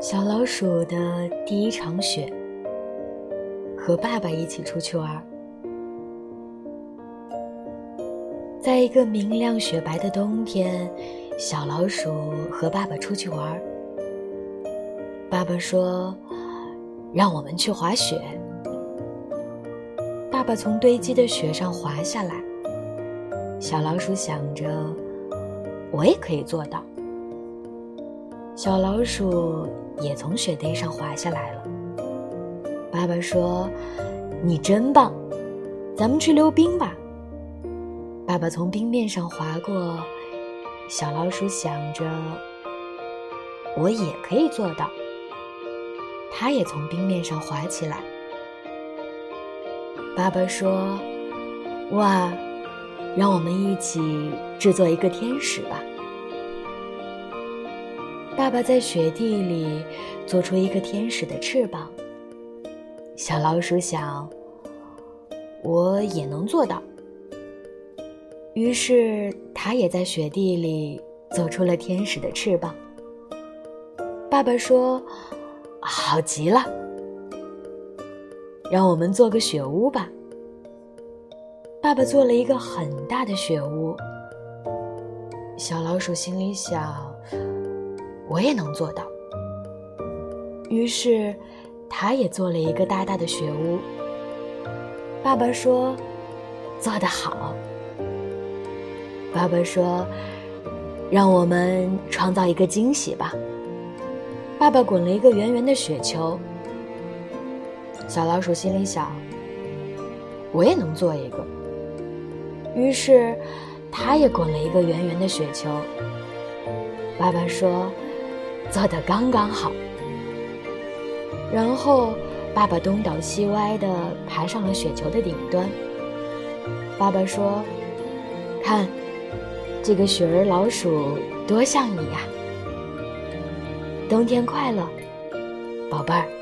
小老鼠的第一场雪，和爸爸一起出去玩。在一个明亮雪白的冬天，小老鼠和爸爸出去玩。爸爸说：“让我们去滑雪。”爸爸从堆积的雪上滑下来。小老鼠想着：“我也可以做到。”小老鼠也从雪堆上滑下来了。爸爸说：“你真棒，咱们去溜冰吧。”爸爸从冰面上滑过，小老鼠想着：“我也可以做到。”他也从冰面上滑起来。爸爸说：“哇，让我们一起制作一个天使吧。”爸爸在雪地里做出一个天使的翅膀。小老鼠想：“我也能做到。”于是，它也在雪地里做出了天使的翅膀。爸爸说：“好极了，让我们做个雪屋吧。”爸爸做了一个很大的雪屋。小老鼠心里想：“我也能做到。”于是，他也做了一个大大的雪屋。爸爸说：“做得好。”爸爸说：“让我们创造一个惊喜吧。”爸爸滚了一个圆圆的雪球。小老鼠心里想：“我也能做一个。”于是，他也滚了一个圆圆的雪球。爸爸说：“做得刚刚好。”然后，爸爸东倒西歪地爬上了雪球的顶端。爸爸说：“看。”这个雪儿老鼠多像你呀！冬天快乐，宝贝儿。